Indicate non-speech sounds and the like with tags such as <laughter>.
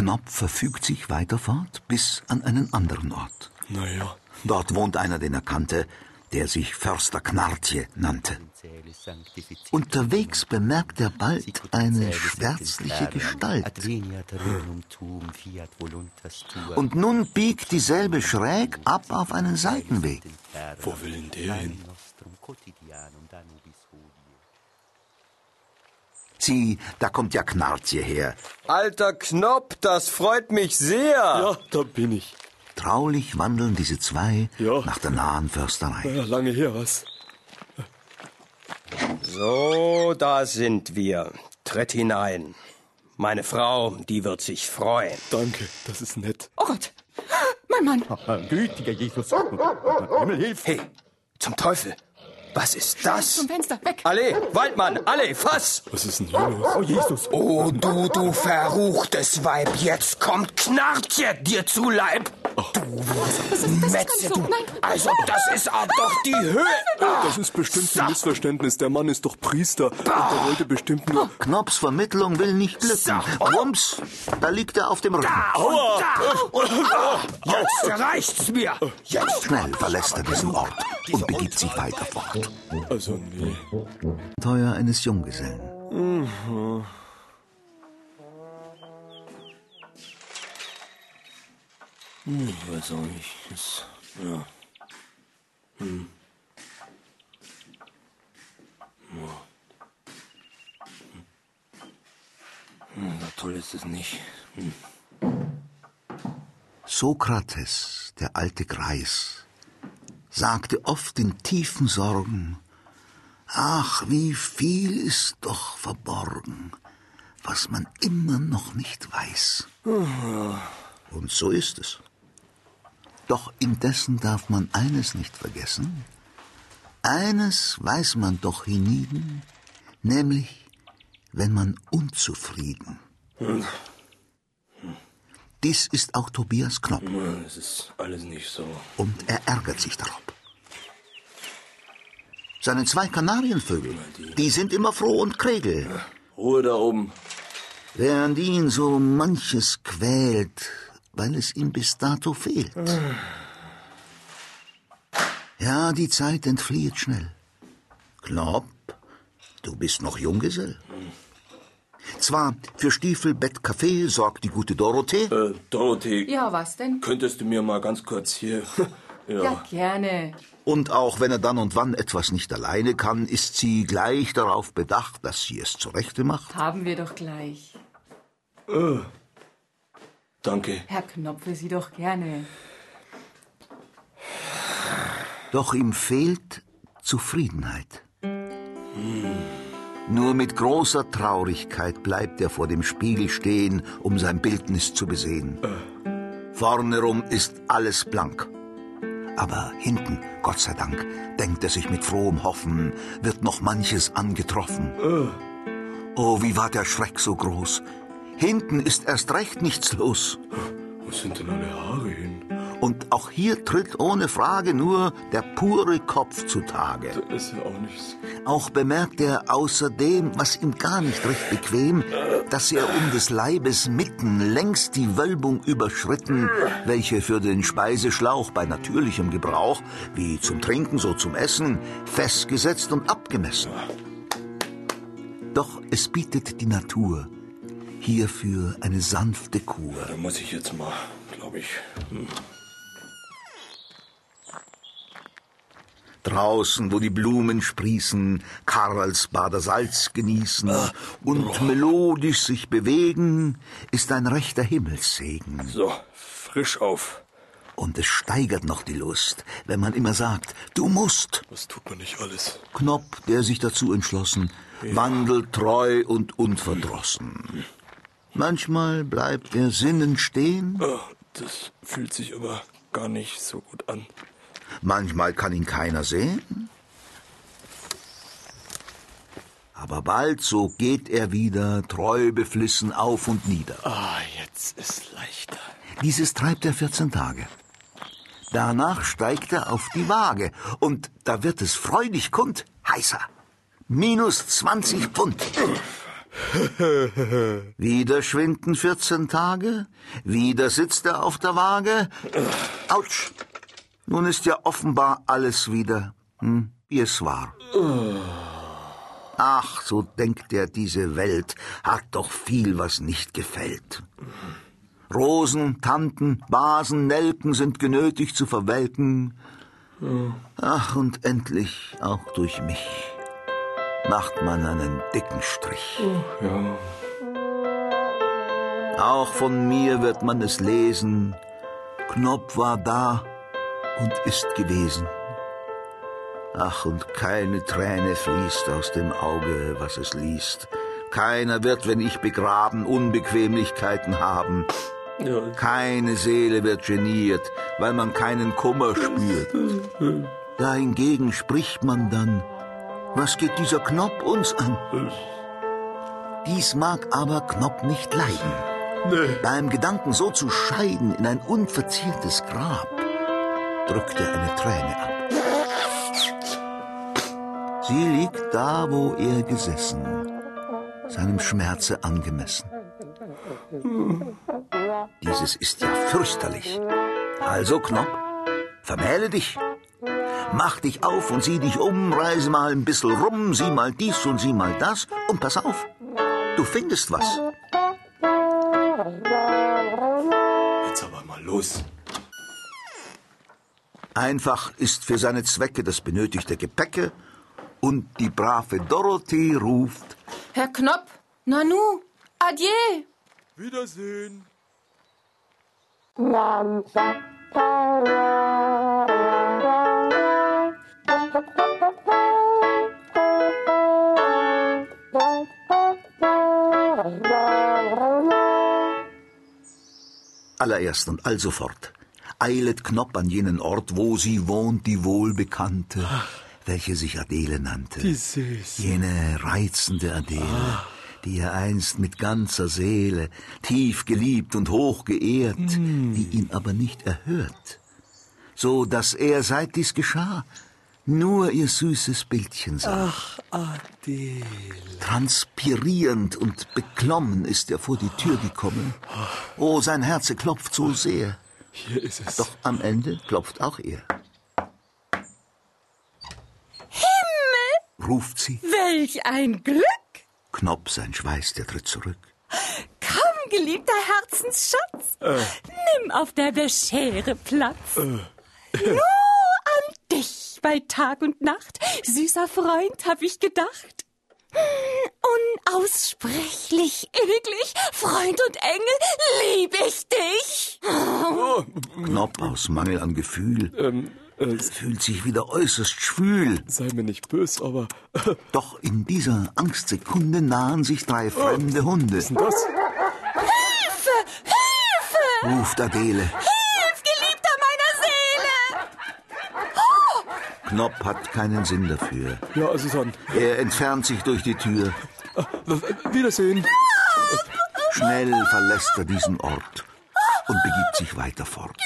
Knopf verfügt sich weiter fort bis an einen anderen Ort. Naja. Dort wohnt einer, den er kannte, der sich Förster Knartje nannte. Unterwegs bemerkt er bald eine schwärzliche Gestalt. Und nun biegt dieselbe schräg ab auf einen Seitenweg. Wo will denn der hin? Sieh, da kommt ja Knartje her. Alter Knopp, das freut mich sehr. Ja, da bin ich. Traulich wandeln diese zwei Ja. nach der nahen Försterei. Ja, lange her was. So, da sind wir. Tritt hinein. Meine Frau, die wird sich freuen. Danke, das ist nett. Oh Gott, mein Mann. Gütiger Jesus. Himmel hilf. Hey, zum Teufel. Was ist das? Zum Fenster, weg. Alle, Waldmann, alle, fass! Was ist denn hier los? Oh Jesus. Oh, du, du verruchtes Weib, jetzt kommt Knartje dir zu Leib. Du Metze, so. du. Nein. Also, das ist auch doch die Höhe. Das ist bestimmt ein Missverständnis. Der Mann ist doch Priester. Und der wollte bestimmt nur... Knopps Vermittlung will nicht glücken. Rums, da liegt er auf dem Rücken. Und da. Und da. Jetzt reicht's mir. Jetzt. Schnell verlässt er diesen Ort und begibt sich weiter fort. Also, nee. Teuer eines Junggesellen. Ich weiß auch nicht. Das, ja. Hm. Hm. Na toll ist es nicht. Sokrates, der alte Greis, sagte oft in tiefen Sorgen, Ach, wie viel ist doch verborgen, was man immer noch nicht weiß. Und so ist es. Doch indessen darf man eines nicht vergessen. Eines weiß man doch hienieden, nämlich, wenn man unzufrieden. Dies ist auch Tobias Knopp Es ist alles nicht so. und er ärgert sich darob. Seine zwei Kanarienvögel, die sind immer froh und kregel, Ruhe da oben. während ihn so manches quält, weil es ihm bis dato fehlt. Ja, die Zeit entflieht schnell. Knopp, du bist noch Junggesell. Zwar für Stiefel, Bett, Kaffee sorgt die gute Dorothee, Äh, Dorothee, Ja, was denn? könntest du mir mal ganz kurz hier... <laughs> ja. Ja, gerne. Und auch wenn er dann und wann etwas nicht alleine kann, ist sie gleich darauf bedacht, dass sie es zurechte macht. Haben wir doch gleich. Danke. Herr Knopfe, Sie doch gerne. Doch ihm fehlt Zufriedenheit. Nur mit großer Traurigkeit bleibt er vor dem Spiegel stehen, um sein Bildnis zu besehen. Vorne rum ist alles blank. Aber hinten, Gott sei Dank, denkt er sich mit frohem Hoffen, wird noch manches angetroffen. Oh, wie war der Schreck so groß. Hinten ist erst recht nichts los. Wo sind denn alle Haare hin? Und auch hier tritt ohne Frage nur der pure Kopf zutage. Das ist ja auch nichts. Auch bemerkt er außerdem, was ihm gar nicht recht bequem, dass er um des Leibes mitten längst die Wölbung überschritten, welche für den Speiseschlauch bei natürlichem Gebrauch, wie zum Trinken so zum Essen, festgesetzt und abgemessen. Doch es bietet die Natur hierfür eine sanfte Kur. Da muss ich jetzt mal, glaube ich. Hm. Draußen, wo die Blumen sprießen, Karlsbader Salz genießen und melodisch sich bewegen, ist ein rechter Himmelssegen. So, frisch auf. Und es steigert noch die Lust, wenn man immer sagt, du musst. Was tut man nicht alles? Knopp, der sich dazu entschlossen, wandelt treu und unverdrossen. Manchmal bleibt er sinnend stehen, Ah, Das fühlt sich aber gar nicht so gut an. Manchmal kann ihn keiner sehen. Aber bald, so geht er wieder, treu beflissen auf und nieder. Ah, jetzt ist leichter. Dieses treibt er 14 Tage. Danach steigt er auf die Waage und da wird es freudig kund, heißer. Minus 20 Pfund. <laughs> Wieder schwinden 14 Tage, wieder sitzt er auf der Waage. Autsch! Nun ist ja offenbar alles wieder, hm, wie es war. Ach, so denkt er, diese Welt hat doch viel, was nicht gefällt. Rosen, Tanten, Basen, Nelken sind genötigt zu verwelken. Ach, und endlich auch durch mich macht man einen dicken Strich. Auch von mir wird man es lesen. Knopf war da und ist gewesen. Ach, und keine Träne fließt aus dem Auge, was es liest. Keiner wird, wenn ich begraben, Unbequemlichkeiten haben. Keine Seele wird geniert, weil man keinen Kummer spürt. Dahingegen spricht man dann, was geht dieser Knopf uns an? Dies mag aber Knopf nicht leiden. Beim Gedanken so zu scheiden in ein unverziertes Grab, drückt er eine Träne ab. Sie liegt da, wo er gesessen, seinem Schmerze angemessen. Dieses ist ja fürchterlich. Also, Knopp, vermähle dich. Mach dich auf und sieh dich um, reise mal ein bisschen rum, sieh mal dies und sieh mal das und pass auf, du findest was. Jetzt aber mal los. Einfach ist für seine Zwecke das benötigte Gepäcke und die brave Dorothee ruft, Herr Knopp, Nanu, adieu. Wiedersehen. Allererst und allsofort eilet Knopp an jenen Ort, wo sie wohnt, die Wohlbekannte, welche sich Adele nannte. Die Süße. Jene reizende Adele, die er einst mit ganzer Seele tief geliebt und hoch geehrt, die ihn aber nicht erhört, so dass er, seit dies geschah, nur ihr süßes Bildchen sah. Ach, Adele. Transpirierend und beklommen ist er vor die Tür gekommen. Oh, sein Herze klopft so sehr. Hier ist es. Doch am Ende klopft auch er. Himmel, Ruft sie. welch ein Glück! Knopp, sein Schweiß, der tritt zurück. Komm, geliebter Herzensschatz, nimm auf der Beschere Platz. Nur an dich bei Tag und Nacht, süßer Freund, hab ich gedacht. Unaussprechlich inniglich, Freund und Engel, lieb ich dich. Knopp aus Mangel an Gefühl Ähm, äh, fühlt sich wieder äußerst schwül. sei mir nicht bös, aber Doch in dieser Angstsekunde nahen sich drei fremde Hunde, das? Hilfe, Hilfe, ruft Adele. hilf, geliebter meiner Seele. Knopp hat keinen Sinn dafür. Ja, also dann. Er entfernt sich durch die Tür. Wiedersehen. Schnell verlässt er diesen Ort und begibt sich weiter fort.